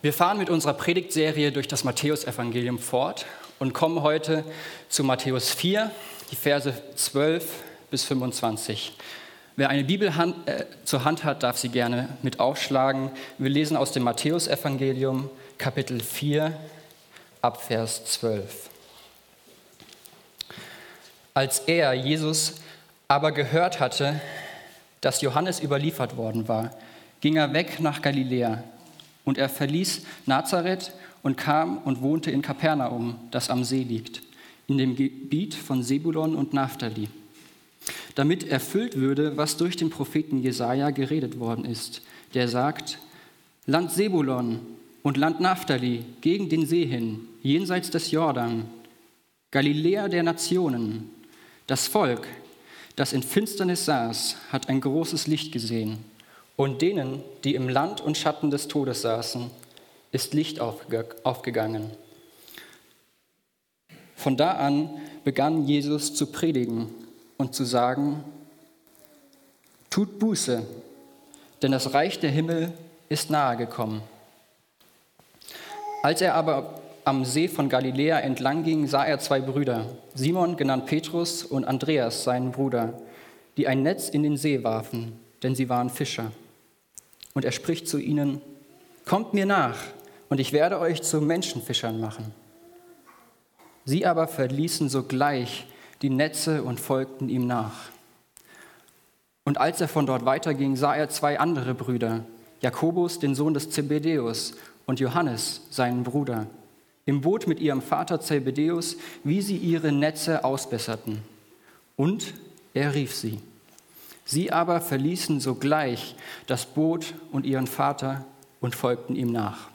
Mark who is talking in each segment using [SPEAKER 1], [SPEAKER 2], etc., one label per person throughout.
[SPEAKER 1] Wir fahren mit unserer Predigtserie durch das Matthäusevangelium fort und kommen heute zu Matthäus 4, die Verse 12 bis 25. Wer eine Bibel hand, äh, zur Hand hat, darf sie gerne mit aufschlagen. Wir lesen aus dem Matthäusevangelium Kapitel 4 ab Vers 12. Als er, Jesus, aber gehört hatte, dass Johannes überliefert worden war, ging er weg nach Galiläa und er verließ Nazareth und kam und wohnte in Kapernaum, das am See liegt, in dem Gebiet von Sebulon und Naphtali, damit erfüllt würde, was durch den Propheten Jesaja geredet worden ist, der sagt: Land Sebulon und Land Naphtali gegen den See hin, jenseits des Jordan, Galiläa der Nationen. Das Volk, das in Finsternis saß, hat ein großes Licht gesehen. Und denen, die im Land und Schatten des Todes saßen, ist Licht aufgegangen. Von da an begann Jesus zu predigen und zu sagen, tut Buße, denn das Reich der Himmel ist nahe gekommen. Als er aber am See von Galiläa entlang ging, sah er zwei Brüder, Simon genannt Petrus und Andreas, seinen Bruder, die ein Netz in den See warfen, denn sie waren Fischer. Und er spricht zu ihnen, kommt mir nach, und ich werde euch zu Menschenfischern machen. Sie aber verließen sogleich die Netze und folgten ihm nach. Und als er von dort weiterging, sah er zwei andere Brüder, Jakobus, den Sohn des Zebedeus, und Johannes, seinen Bruder, im Boot mit ihrem Vater Zebedeus, wie sie ihre Netze ausbesserten. Und er rief sie. Sie aber verließen sogleich das Boot und ihren Vater und folgten ihm nach.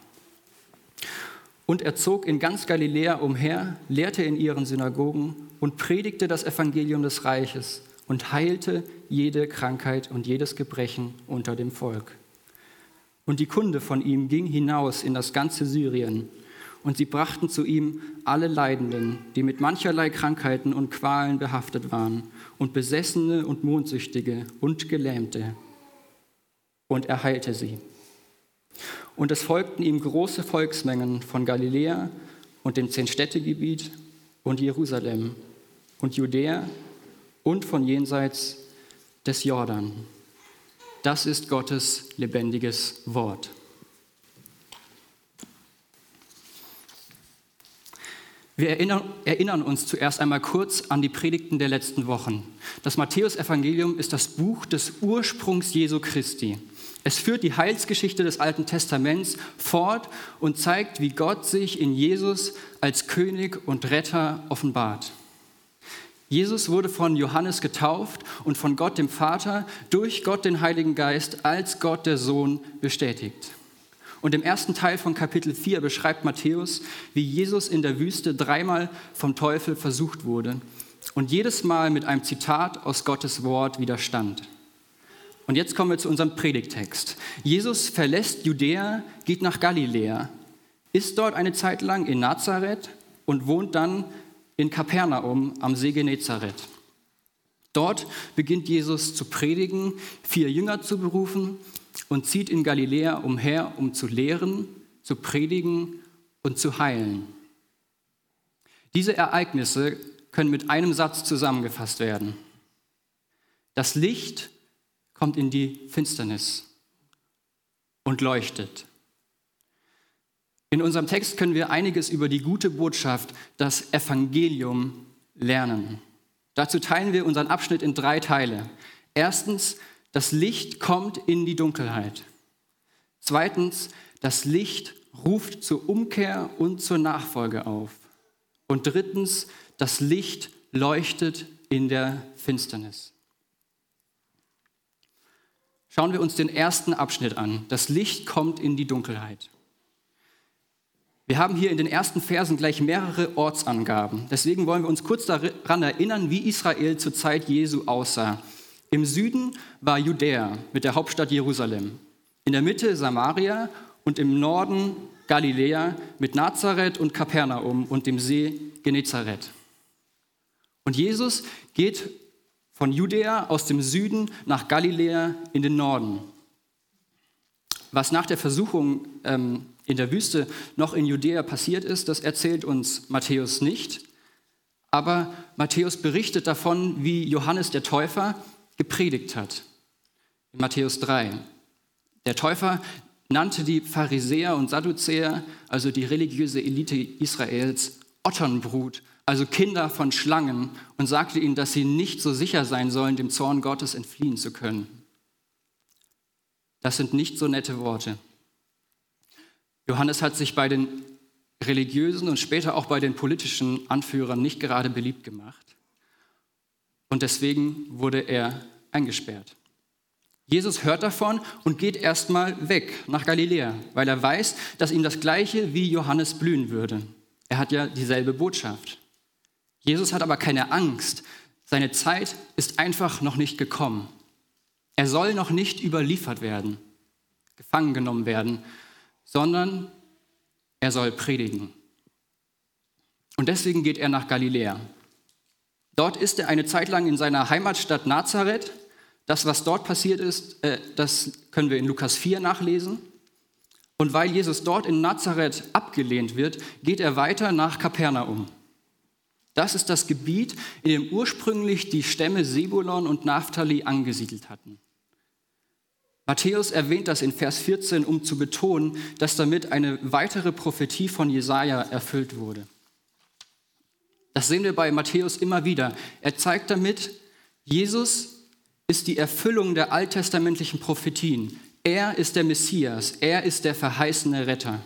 [SPEAKER 1] Und er zog in ganz Galiläa umher, lehrte in ihren Synagogen und predigte das Evangelium des Reiches und heilte jede Krankheit und jedes Gebrechen unter dem Volk. Und die Kunde von ihm ging hinaus in das ganze Syrien und sie brachten zu ihm alle Leidenden, die mit mancherlei Krankheiten und Qualen behaftet waren, und Besessene und Mondsüchtige und Gelähmte. Und er heilte sie. Und es folgten ihm große Volksmengen von Galiläa und dem Zehn-Städte-Gebiet und Jerusalem und Judäa und von jenseits des Jordan. Das ist Gottes lebendiges Wort. Wir erinnern, erinnern, uns zuerst einmal kurz an die Predigten der letzten Wochen. Das Matthäusevangelium ist das Buch des Ursprungs Jesu Christi. Es führt die Heilsgeschichte des Alten Testaments fort und zeigt, wie Gott sich in Jesus als König und Retter offenbart. Jesus wurde von Johannes getauft und von Gott dem Vater durch Gott den Heiligen Geist als Gott der Sohn bestätigt. Und im ersten Teil von Kapitel 4 beschreibt Matthäus, wie Jesus in der Wüste dreimal vom Teufel versucht wurde und jedes Mal mit einem Zitat aus Gottes Wort widerstand. Und jetzt kommen wir zu unserem Predigtext. Jesus verlässt Judäa, geht nach Galiläa, ist dort eine Zeit lang in Nazareth und wohnt dann in Kapernaum am See Genezareth. Dort beginnt Jesus zu predigen, vier Jünger zu berufen und zieht in Galiläa umher, um zu lehren, zu predigen und zu heilen. Diese Ereignisse können mit einem Satz zusammengefasst werden. Das Licht kommt in die Finsternis und leuchtet. In unserem Text können wir einiges über die gute Botschaft, das Evangelium, lernen. Dazu teilen wir unseren Abschnitt in drei Teile. Erstens das Licht kommt in die Dunkelheit. Zweitens, das Licht ruft zur Umkehr und zur Nachfolge auf. Und drittens, das Licht leuchtet in der Finsternis. Schauen wir uns den ersten Abschnitt an. Das Licht kommt in die Dunkelheit. Wir haben hier in den ersten Versen gleich mehrere Ortsangaben. Deswegen wollen wir uns kurz daran erinnern, wie Israel zur Zeit Jesu aussah. Im Süden war Judäa mit der Hauptstadt Jerusalem, in der Mitte Samaria und im Norden Galiläa mit Nazareth und Kapernaum und dem See Genezareth. Und Jesus geht von Judäa aus dem Süden nach Galiläa in den Norden. Was nach der Versuchung ähm, in der Wüste noch in Judäa passiert ist, das erzählt uns Matthäus nicht. Aber Matthäus berichtet davon, wie Johannes der Täufer gepredigt hat. In Matthäus 3. Der Täufer nannte die Pharisäer und Sadduzäer, also die religiöse Elite Israels, Otternbrut, also Kinder von Schlangen, und sagte ihnen, dass sie nicht so sicher sein sollen, dem Zorn Gottes entfliehen zu können. Das sind nicht so nette Worte. Johannes hat sich bei den religiösen und später auch bei den politischen Anführern nicht gerade beliebt gemacht. Und deswegen wurde er eingesperrt. Jesus hört davon und geht erstmal weg nach Galiläa, weil er weiß, dass ihm das Gleiche wie Johannes blühen würde. Er hat ja dieselbe Botschaft. Jesus hat aber keine Angst. Seine Zeit ist einfach noch nicht gekommen. Er soll noch nicht überliefert werden, gefangen genommen werden, sondern er soll predigen. Und deswegen geht er nach Galiläa. Dort ist er eine Zeit lang in seiner Heimatstadt Nazareth das, was dort passiert ist, äh, das können wir in Lukas 4 nachlesen. Und weil Jesus dort in Nazareth abgelehnt wird, geht er weiter nach Kapernaum. Das ist das Gebiet, in dem ursprünglich die Stämme Sebulon und Naphtali angesiedelt hatten. Matthäus erwähnt das in Vers 14, um zu betonen, dass damit eine weitere Prophetie von Jesaja erfüllt wurde. Das sehen wir bei Matthäus immer wieder. Er zeigt damit, Jesus ist die Erfüllung der alttestamentlichen Prophetien. Er ist der Messias, er ist der verheißene Retter.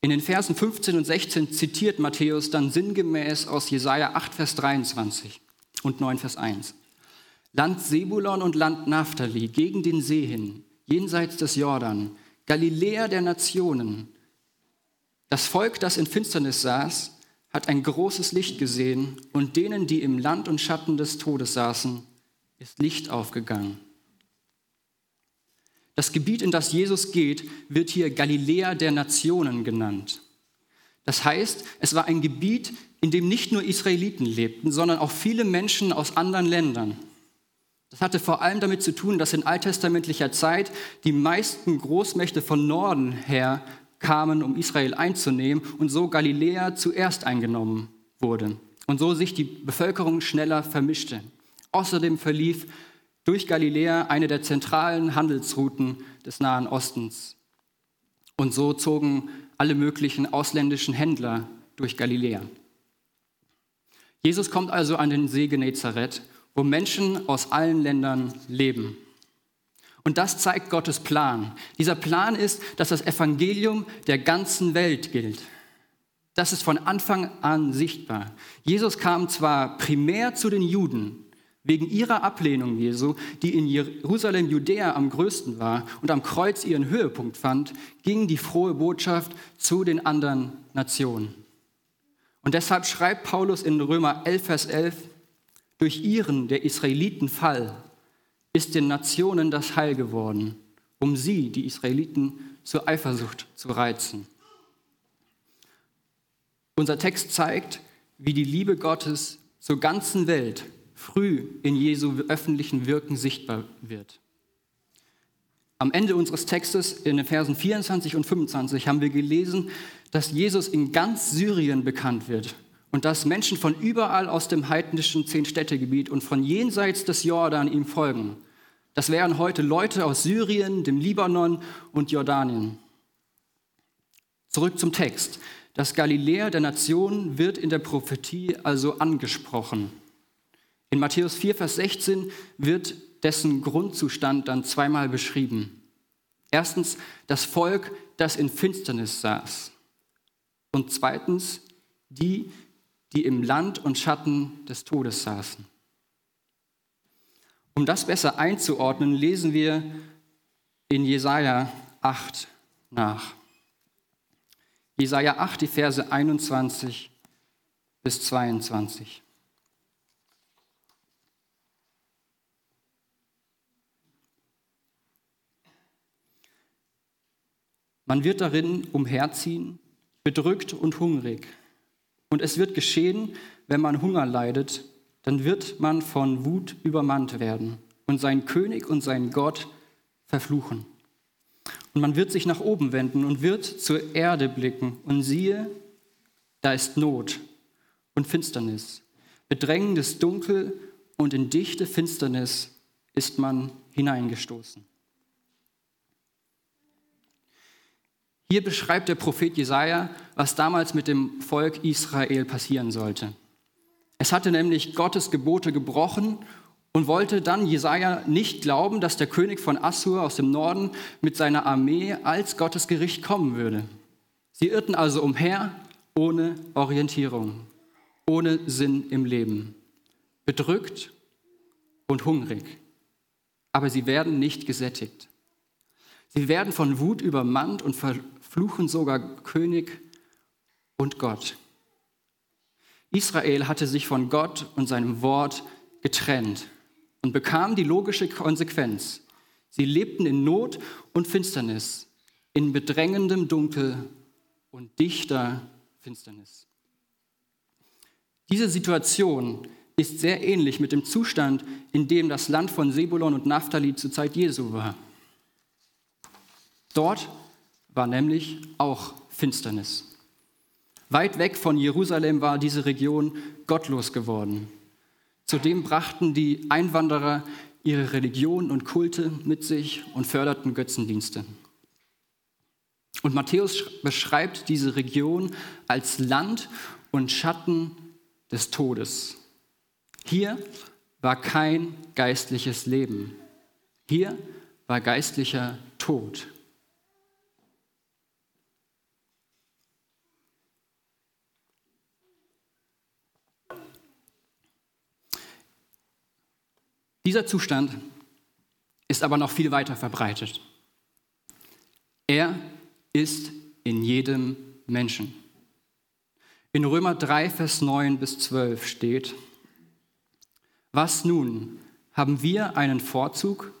[SPEAKER 1] In den Versen 15 und 16 zitiert Matthäus dann sinngemäß aus Jesaja 8, Vers 23 und 9, Vers 1. Land Sebulon und Land Naphtali, gegen den See hin, jenseits des Jordan, Galiläa der Nationen. Das Volk, das in Finsternis saß, hat ein großes Licht gesehen und denen, die im Land und Schatten des Todes saßen, ist Licht aufgegangen. Das Gebiet, in das Jesus geht, wird hier Galiläa der Nationen genannt. Das heißt, es war ein Gebiet, in dem nicht nur Israeliten lebten, sondern auch viele Menschen aus anderen Ländern. Das hatte vor allem damit zu tun, dass in alttestamentlicher Zeit die meisten Großmächte von Norden her kamen, um Israel einzunehmen und so Galiläa zuerst eingenommen wurde und so sich die Bevölkerung schneller vermischte. Außerdem verlief durch Galiläa eine der zentralen Handelsrouten des Nahen Ostens. Und so zogen alle möglichen ausländischen Händler durch Galiläa. Jesus kommt also an den See Genezareth, wo Menschen aus allen Ländern leben. Und das zeigt Gottes Plan. Dieser Plan ist, dass das Evangelium der ganzen Welt gilt. Das ist von Anfang an sichtbar. Jesus kam zwar primär zu den Juden, Wegen ihrer Ablehnung Jesu, die in Jerusalem, Judäa am größten war und am Kreuz ihren Höhepunkt fand, ging die frohe Botschaft zu den anderen Nationen. Und deshalb schreibt Paulus in Römer 11, Vers 11, durch ihren, der Israeliten, Fall ist den Nationen das Heil geworden, um sie, die Israeliten, zur Eifersucht zu reizen. Unser Text zeigt, wie die Liebe Gottes zur ganzen Welt früh in Jesu öffentlichen Wirken sichtbar wird. Am Ende unseres Textes in den Versen 24 und 25 haben wir gelesen, dass Jesus in ganz Syrien bekannt wird und dass Menschen von überall aus dem heidnischen Zehn-Städte-Gebiet und von jenseits des Jordan ihm folgen. Das wären heute Leute aus Syrien, dem Libanon und Jordanien. Zurück zum Text. Das Galiläa der Nation wird in der Prophetie also angesprochen. In Matthäus 4, Vers 16 wird dessen Grundzustand dann zweimal beschrieben. Erstens das Volk, das in Finsternis saß. Und zweitens die, die im Land und Schatten des Todes saßen. Um das besser einzuordnen, lesen wir in Jesaja 8 nach. Jesaja 8, die Verse 21 bis 22. Man wird darin umherziehen, bedrückt und hungrig. Und es wird geschehen, wenn man Hunger leidet, dann wird man von Wut übermannt werden und seinen König und seinen Gott verfluchen. Und man wird sich nach oben wenden und wird zur Erde blicken. Und siehe, da ist Not und Finsternis, bedrängendes Dunkel und in dichte Finsternis ist man hineingestoßen. Hier beschreibt der Prophet Jesaja, was damals mit dem Volk Israel passieren sollte. Es hatte nämlich Gottes Gebote gebrochen und wollte dann Jesaja nicht glauben, dass der König von Assur aus dem Norden mit seiner Armee als Gottes Gericht kommen würde. Sie irrten also umher ohne Orientierung, ohne Sinn im Leben, bedrückt und hungrig. Aber sie werden nicht gesättigt. Sie werden von Wut übermannt und verfluchen sogar König und Gott. Israel hatte sich von Gott und seinem Wort getrennt und bekam die logische Konsequenz. Sie lebten in Not und Finsternis, in bedrängendem Dunkel und dichter Finsternis. Diese Situation ist sehr ähnlich mit dem Zustand, in dem das Land von Sebulon und Naphtali zur Zeit Jesu war. Dort war nämlich auch Finsternis. Weit weg von Jerusalem war diese Region gottlos geworden. Zudem brachten die Einwanderer ihre Religion und Kulte mit sich und förderten Götzendienste. Und Matthäus beschreibt diese Region als Land und Schatten des Todes. Hier war kein geistliches Leben. Hier war geistlicher Tod. Dieser Zustand ist aber noch viel weiter verbreitet. Er ist in jedem Menschen. In Römer 3, Vers 9 bis 12 steht, was nun? Haben wir einen Vorzug?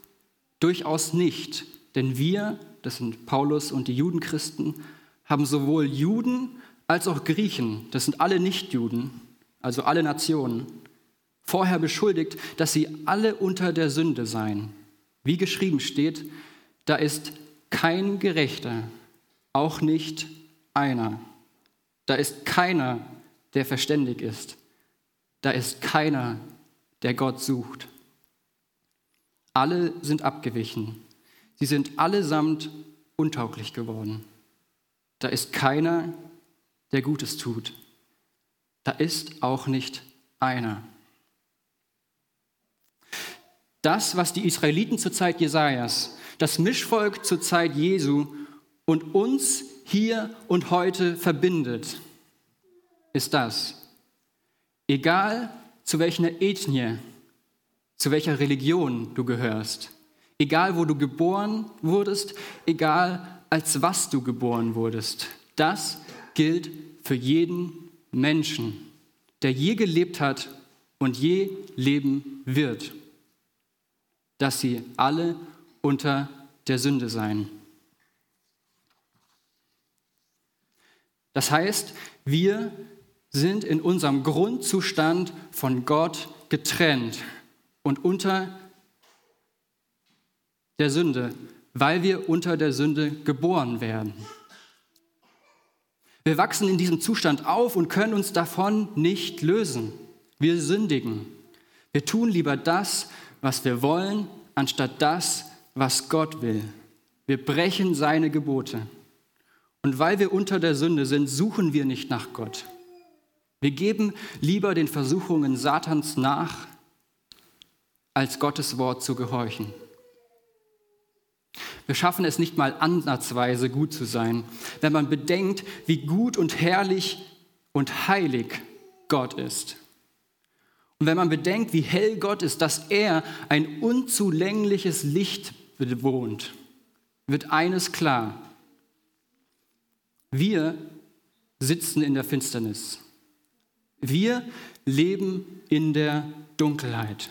[SPEAKER 1] Durchaus nicht, denn wir, das sind Paulus und die Judenchristen, haben sowohl Juden als auch Griechen, das sind alle Nichtjuden, also alle Nationen, vorher beschuldigt, dass sie alle unter der Sünde seien. Wie geschrieben steht, da ist kein Gerechter, auch nicht einer. Da ist keiner, der verständig ist. Da ist keiner, der Gott sucht. Alle sind abgewichen. Sie sind allesamt untauglich geworden. Da ist keiner, der Gutes tut. Da ist auch nicht einer. Das, was die Israeliten zur Zeit Jesajas, das Mischvolk zur Zeit Jesu und uns hier und heute verbindet, ist das. Egal zu welcher Ethnie, zu welcher Religion du gehörst, egal wo du geboren wurdest, egal als was du geboren wurdest, das gilt für jeden Menschen, der je gelebt hat und je leben wird dass sie alle unter der Sünde seien. Das heißt, wir sind in unserem Grundzustand von Gott getrennt und unter der Sünde, weil wir unter der Sünde geboren werden. Wir wachsen in diesem Zustand auf und können uns davon nicht lösen. Wir sündigen. Wir tun lieber das, was wir wollen, anstatt das, was Gott will. Wir brechen seine Gebote. Und weil wir unter der Sünde sind, suchen wir nicht nach Gott. Wir geben lieber den Versuchungen Satans nach, als Gottes Wort zu gehorchen. Wir schaffen es nicht mal ansatzweise gut zu sein, wenn man bedenkt, wie gut und herrlich und heilig Gott ist. Und wenn man bedenkt, wie hell Gott ist, dass er ein unzulängliches Licht bewohnt, wird eines klar. Wir sitzen in der Finsternis. Wir leben in der Dunkelheit.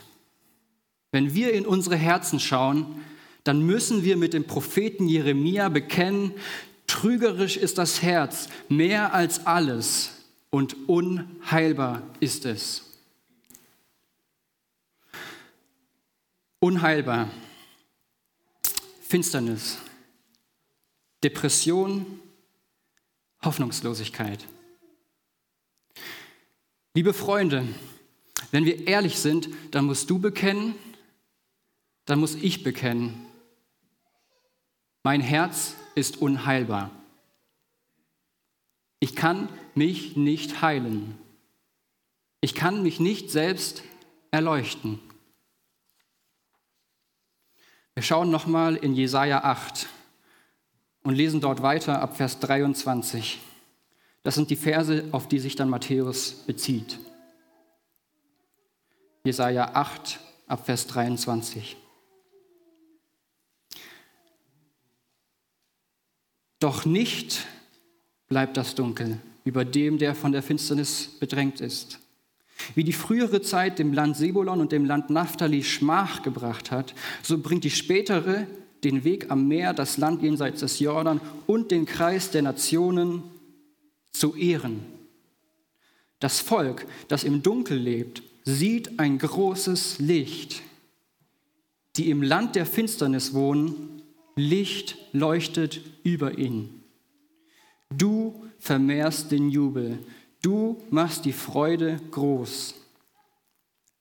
[SPEAKER 1] Wenn wir in unsere Herzen schauen, dann müssen wir mit dem Propheten Jeremia bekennen, trügerisch ist das Herz mehr als alles und unheilbar ist es. Unheilbar, Finsternis, Depression, Hoffnungslosigkeit. Liebe Freunde, wenn wir ehrlich sind, dann musst du bekennen, dann muss ich bekennen, mein Herz ist unheilbar. Ich kann mich nicht heilen. Ich kann mich nicht selbst erleuchten. Wir schauen nochmal in Jesaja 8 und lesen dort weiter ab Vers 23. Das sind die Verse, auf die sich dann Matthäus bezieht. Jesaja 8 ab Vers 23. Doch nicht bleibt das Dunkel über dem, der von der Finsternis bedrängt ist. Wie die frühere Zeit dem Land Sebulon und dem Land Naphtali Schmach gebracht hat, so bringt die spätere den Weg am Meer, das Land jenseits des Jordan und den Kreis der Nationen zu ehren. Das Volk, das im Dunkel lebt, sieht ein großes Licht. Die im Land der Finsternis wohnen, Licht leuchtet über ihnen. Du vermehrst den Jubel, du machst die Freude groß.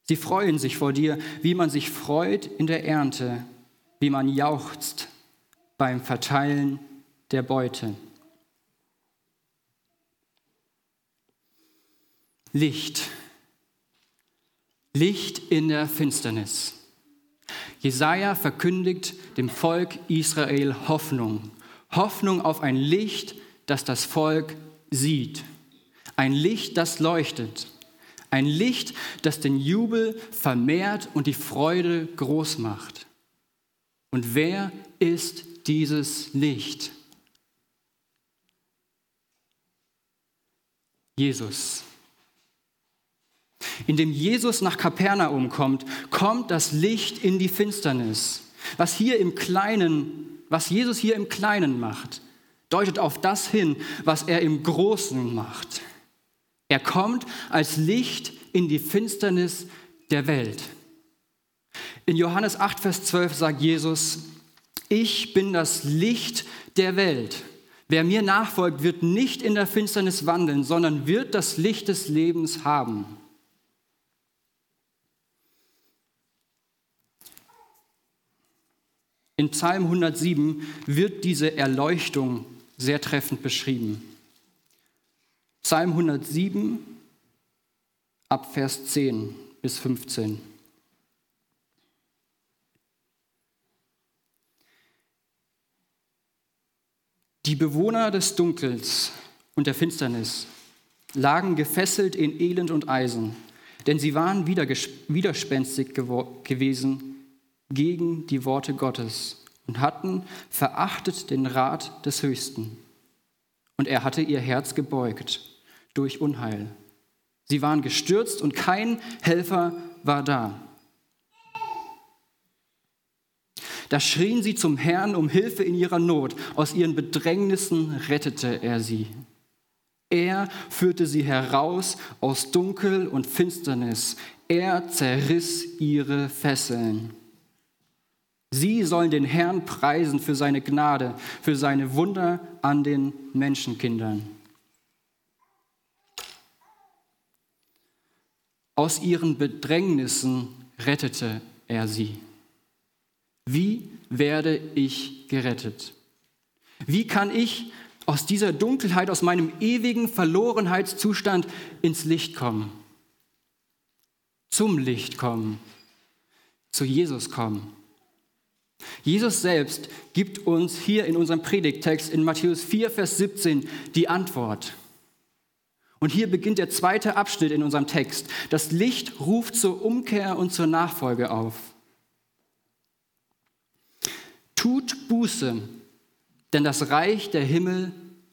[SPEAKER 1] Sie freuen sich vor dir, wie man sich freut in der Ernte, wie man jauchzt beim Verteilen der Beute. Licht. Licht in der Finsternis. Jesaja verkündigt dem Volk Israel Hoffnung. Hoffnung auf ein Licht, das das Volk sieht. Ein Licht, das leuchtet. Ein Licht, das den Jubel vermehrt und die Freude groß macht. Und wer ist dieses Licht? Jesus. Indem Jesus nach Kapernaum kommt, kommt das Licht in die Finsternis. Was hier im Kleinen, was Jesus hier im Kleinen macht, deutet auf das hin, was er im Großen macht. Er kommt als Licht in die Finsternis der Welt. In Johannes 8, Vers 12 sagt Jesus, ich bin das Licht der Welt. Wer mir nachfolgt, wird nicht in der Finsternis wandeln, sondern wird das Licht des Lebens haben. In Psalm 107 wird diese Erleuchtung sehr treffend beschrieben. Psalm 107 ab Vers 10 bis 15. Die Bewohner des Dunkels und der Finsternis lagen gefesselt in Elend und Eisen, denn sie waren widerspenstig gewesen gegen die Worte Gottes und hatten verachtet den Rat des Höchsten. Und er hatte ihr Herz gebeugt durch Unheil. Sie waren gestürzt und kein Helfer war da. Da schrien sie zum Herrn um Hilfe in ihrer Not. Aus ihren Bedrängnissen rettete er sie. Er führte sie heraus aus Dunkel und Finsternis. Er zerriss ihre Fesseln. Sie sollen den Herrn preisen für seine Gnade, für seine Wunder an den Menschenkindern. Aus ihren Bedrängnissen rettete er sie. Wie werde ich gerettet? Wie kann ich aus dieser Dunkelheit, aus meinem ewigen Verlorenheitszustand ins Licht kommen? Zum Licht kommen, zu Jesus kommen. Jesus selbst gibt uns hier in unserem Predigttext in Matthäus 4, Vers 17 die Antwort. Und hier beginnt der zweite Abschnitt in unserem Text. Das Licht ruft zur Umkehr und zur Nachfolge auf. Tut Buße, denn das Reich der Himmel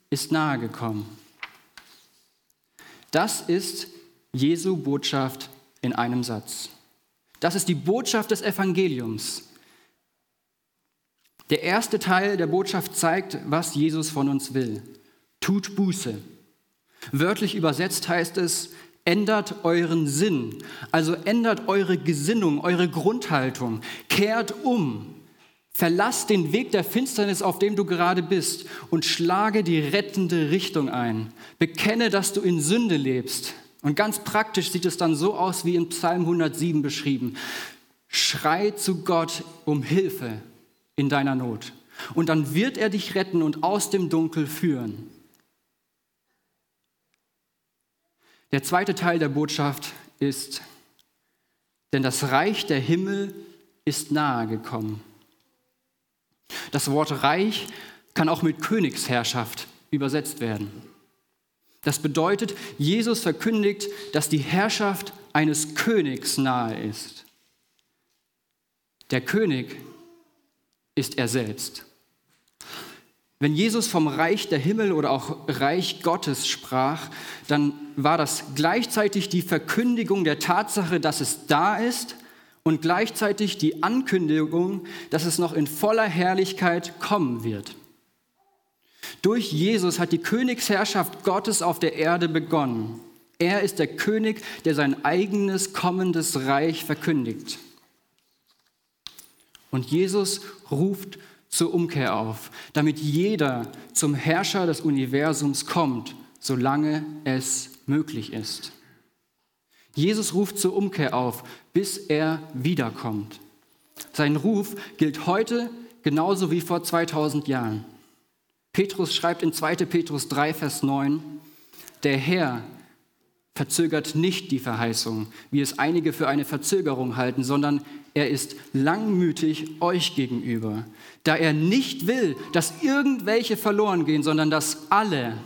[SPEAKER 1] ist nahe gekommen. Das ist Jesu Botschaft in einem Satz. Das ist die Botschaft des Evangeliums. Der erste Teil der Botschaft zeigt, was Jesus von uns will. Tut Buße. Wörtlich übersetzt heißt es, ändert euren Sinn, also ändert eure Gesinnung, eure Grundhaltung, kehrt um, Verlass den Weg der Finsternis, auf dem du gerade bist, und schlage die rettende Richtung ein. Bekenne, dass du in Sünde lebst. Und ganz praktisch sieht es dann so aus, wie in Psalm 107 beschrieben. Schrei zu Gott um Hilfe in deiner Not. Und dann wird er dich retten und aus dem Dunkel führen. Der zweite Teil der Botschaft ist, denn das Reich der Himmel ist nahe gekommen. Das Wort Reich kann auch mit Königsherrschaft übersetzt werden. Das bedeutet, Jesus verkündigt, dass die Herrschaft eines Königs nahe ist. Der König ist er selbst. Wenn Jesus vom Reich der Himmel oder auch Reich Gottes sprach, dann war das gleichzeitig die Verkündigung der Tatsache, dass es da ist und gleichzeitig die Ankündigung, dass es noch in voller Herrlichkeit kommen wird. Durch Jesus hat die Königsherrschaft Gottes auf der Erde begonnen. Er ist der König, der sein eigenes kommendes Reich verkündigt. Und Jesus ruft zur Umkehr auf, damit jeder zum Herrscher des Universums kommt, solange es möglich ist. Jesus ruft zur Umkehr auf, bis er wiederkommt. Sein Ruf gilt heute genauso wie vor 2000 Jahren. Petrus schreibt in 2. Petrus 3, Vers 9, der Herr verzögert nicht die Verheißung, wie es einige für eine Verzögerung halten, sondern er ist langmütig euch gegenüber, da er nicht will, dass irgendwelche verloren gehen, sondern dass alle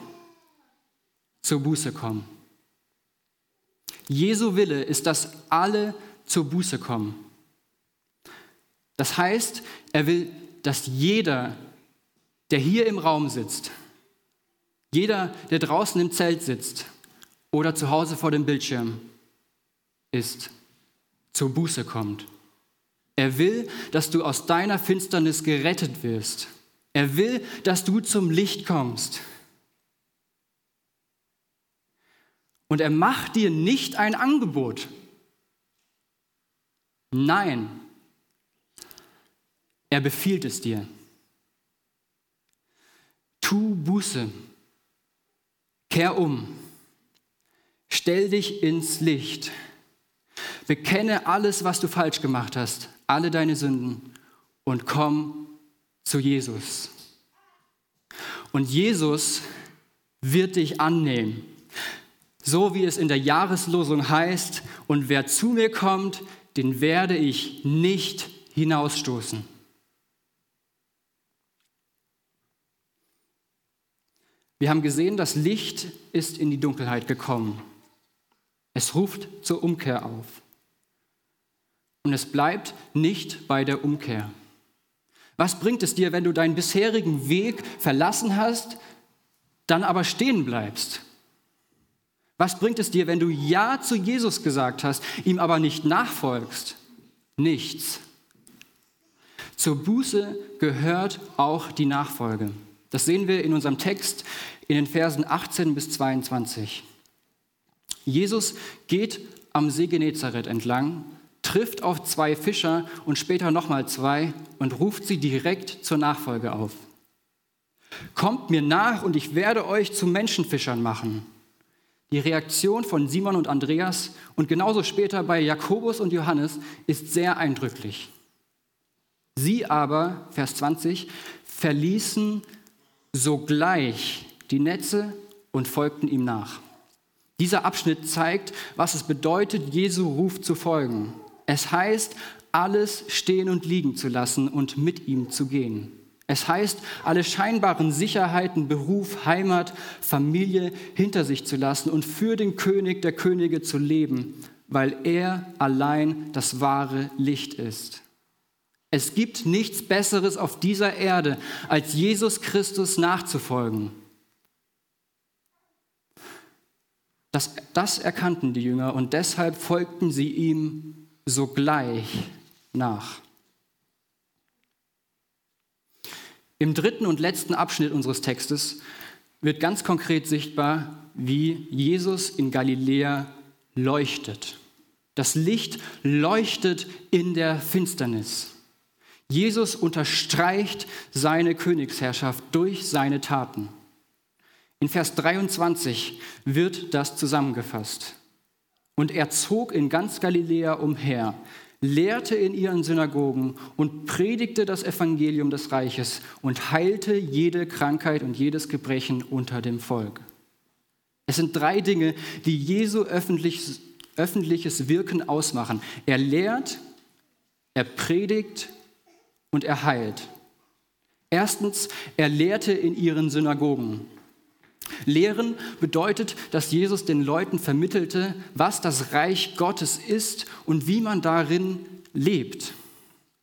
[SPEAKER 1] zur Buße kommen. Jesu Wille ist, dass alle zur Buße kommen. Das heißt, er will, dass jeder, der hier im Raum sitzt, jeder, der draußen im Zelt sitzt oder zu Hause vor dem Bildschirm ist, zur Buße kommt. Er will, dass du aus deiner Finsternis gerettet wirst. Er will, dass du zum Licht kommst. Und er macht dir nicht ein Angebot. Nein, er befiehlt es dir. Tu Buße, kehr um, stell dich ins Licht, bekenne alles, was du falsch gemacht hast, alle deine Sünden und komm zu Jesus. Und Jesus wird dich annehmen. So wie es in der Jahreslosung heißt, und wer zu mir kommt, den werde ich nicht hinausstoßen. Wir haben gesehen, das Licht ist in die Dunkelheit gekommen. Es ruft zur Umkehr auf. Und es bleibt nicht bei der Umkehr. Was bringt es dir, wenn du deinen bisherigen Weg verlassen hast, dann aber stehen bleibst? Was bringt es dir, wenn du Ja zu Jesus gesagt hast, ihm aber nicht nachfolgst? Nichts. Zur Buße gehört auch die Nachfolge. Das sehen wir in unserem Text in den Versen 18 bis 22. Jesus geht am See Genezareth entlang, trifft auf zwei Fischer und später nochmal zwei und ruft sie direkt zur Nachfolge auf. Kommt mir nach und ich werde euch zu Menschenfischern machen. Die Reaktion von Simon und Andreas und genauso später bei Jakobus und Johannes ist sehr eindrücklich. Sie aber, Vers 20, verließen sogleich die Netze und folgten ihm nach. Dieser Abschnitt zeigt, was es bedeutet, Jesu Ruf zu folgen. Es heißt, alles stehen und liegen zu lassen und mit ihm zu gehen. Es heißt, alle scheinbaren Sicherheiten, Beruf, Heimat, Familie hinter sich zu lassen und für den König der Könige zu leben, weil er allein das wahre Licht ist. Es gibt nichts Besseres auf dieser Erde, als Jesus Christus nachzufolgen. Das, das erkannten die Jünger und deshalb folgten sie ihm sogleich nach. Im dritten und letzten Abschnitt unseres Textes wird ganz konkret sichtbar, wie Jesus in Galiläa leuchtet. Das Licht leuchtet in der Finsternis. Jesus unterstreicht seine Königsherrschaft durch seine Taten. In Vers 23 wird das zusammengefasst. Und er zog in ganz Galiläa umher, lehrte in ihren Synagogen und predigte das Evangelium des Reiches und heilte jede Krankheit und jedes Gebrechen unter dem Volk. Es sind drei Dinge, die Jesu öffentliches, öffentliches Wirken ausmachen. Er lehrt, er predigt und er heilt. Erstens, er lehrte in ihren Synagogen. Lehren bedeutet, dass Jesus den Leuten vermittelte, was das Reich Gottes ist und wie man darin lebt.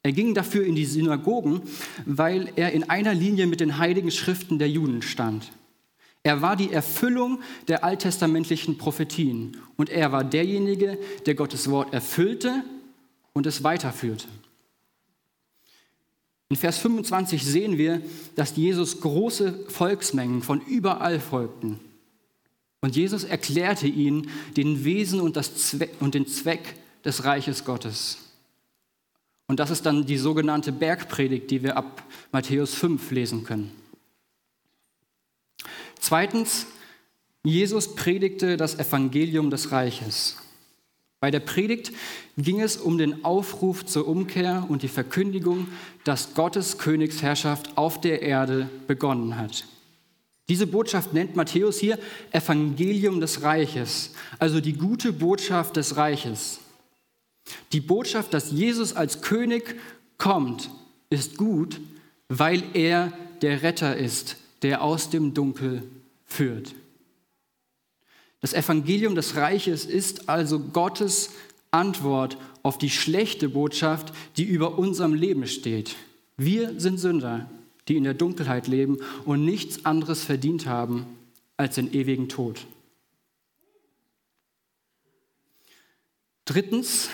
[SPEAKER 1] Er ging dafür in die Synagogen, weil er in einer Linie mit den heiligen Schriften der Juden stand. Er war die Erfüllung der alttestamentlichen Prophetien und er war derjenige, der Gottes Wort erfüllte und es weiterführte. In Vers 25 sehen wir, dass Jesus große Volksmengen von überall folgten. Und Jesus erklärte ihnen den Wesen und, Zweck, und den Zweck des Reiches Gottes. Und das ist dann die sogenannte Bergpredigt, die wir ab Matthäus 5 lesen können. Zweitens, Jesus predigte das Evangelium des Reiches. Bei der Predigt ging es um den Aufruf zur Umkehr und die Verkündigung, dass Gottes Königsherrschaft auf der Erde begonnen hat. Diese Botschaft nennt Matthäus hier Evangelium des Reiches, also die gute Botschaft des Reiches. Die Botschaft, dass Jesus als König kommt, ist gut, weil er der Retter ist, der aus dem Dunkel führt. Das Evangelium des Reiches ist also Gottes Antwort auf die schlechte Botschaft, die über unserem Leben steht. Wir sind Sünder, die in der Dunkelheit leben und nichts anderes verdient haben als den ewigen Tod. Drittens,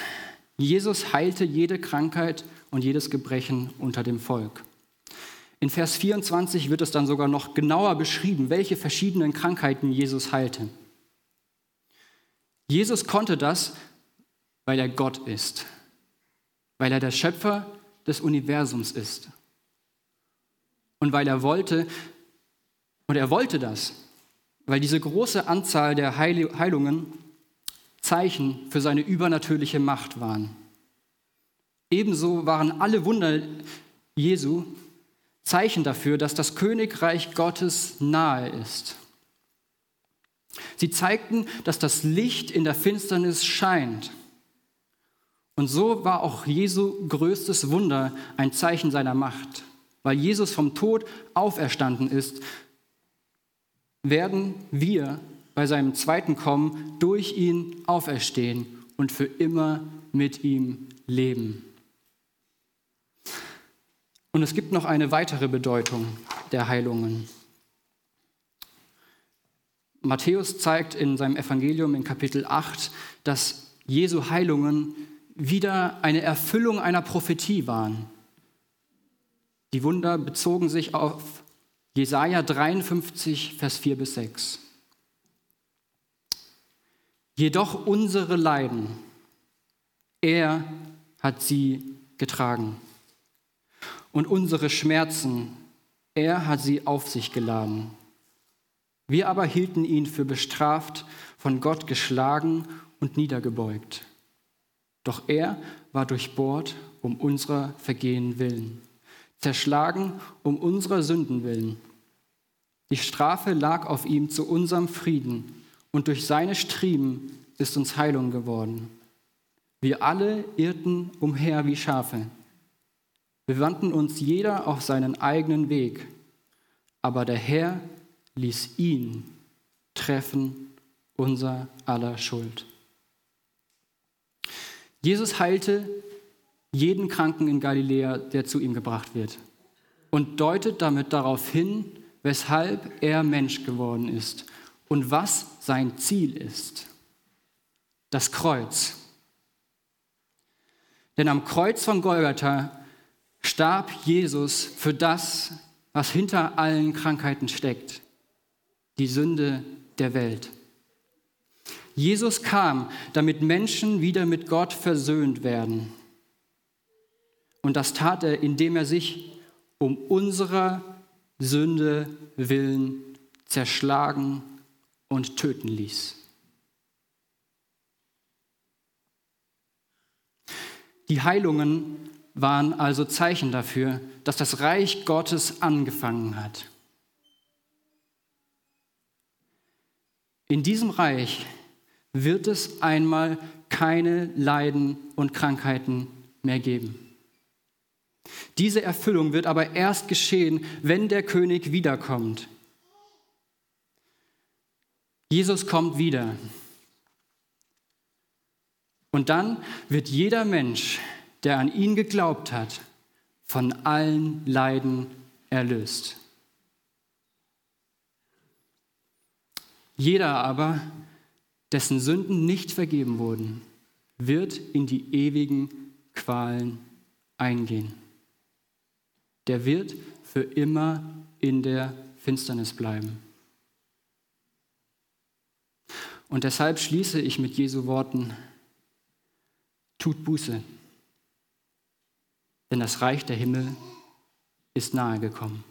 [SPEAKER 1] Jesus heilte jede Krankheit und jedes Gebrechen unter dem Volk. In Vers 24 wird es dann sogar noch genauer beschrieben, welche verschiedenen Krankheiten Jesus heilte. Jesus konnte das, weil er Gott ist, weil er der Schöpfer des Universums ist. Und weil er wollte, und er wollte das, weil diese große Anzahl der Heilungen Zeichen für seine übernatürliche Macht waren. Ebenso waren alle Wunder Jesu Zeichen dafür, dass das Königreich Gottes nahe ist. Sie zeigten, dass das Licht in der Finsternis scheint. Und so war auch Jesu größtes Wunder ein Zeichen seiner Macht. Weil Jesus vom Tod auferstanden ist, werden wir bei seinem zweiten Kommen durch ihn auferstehen und für immer mit ihm leben. Und es gibt noch eine weitere Bedeutung der Heilungen. Matthäus zeigt in seinem Evangelium in Kapitel 8, dass Jesu Heilungen wieder eine Erfüllung einer Prophetie waren. Die Wunder bezogen sich auf Jesaja 53, Vers 4 bis 6. Jedoch unsere Leiden, er hat sie getragen. Und unsere Schmerzen, er hat sie auf sich geladen. Wir aber hielten ihn für bestraft, von Gott geschlagen und niedergebeugt. Doch er war durchbohrt um unserer Vergehen willen, zerschlagen um unserer Sünden willen. Die Strafe lag auf ihm zu unserem Frieden, und durch seine Striemen ist uns Heilung geworden. Wir alle irrten umher wie Schafe. Wir wandten uns jeder auf seinen eigenen Weg, aber der Herr ließ ihn treffen unser aller Schuld. Jesus heilte jeden Kranken in Galiläa, der zu ihm gebracht wird, und deutet damit darauf hin, weshalb er Mensch geworden ist und was sein Ziel ist. Das Kreuz. Denn am Kreuz von Golgatha starb Jesus für das, was hinter allen Krankheiten steckt, die Sünde der Welt. Jesus kam, damit Menschen wieder mit Gott versöhnt werden. Und das tat er, indem er sich um unserer Sünde willen zerschlagen und töten ließ. Die Heilungen waren also Zeichen dafür, dass das Reich Gottes angefangen hat. In diesem Reich wird es einmal keine Leiden und Krankheiten mehr geben. Diese Erfüllung wird aber erst geschehen, wenn der König wiederkommt. Jesus kommt wieder. Und dann wird jeder Mensch, der an ihn geglaubt hat, von allen Leiden erlöst. Jeder aber, dessen Sünden nicht vergeben wurden, wird in die ewigen Qualen eingehen. Der wird für immer in der Finsternis bleiben. Und deshalb schließe ich mit Jesu Worten, tut Buße, denn das Reich der Himmel ist nahe gekommen.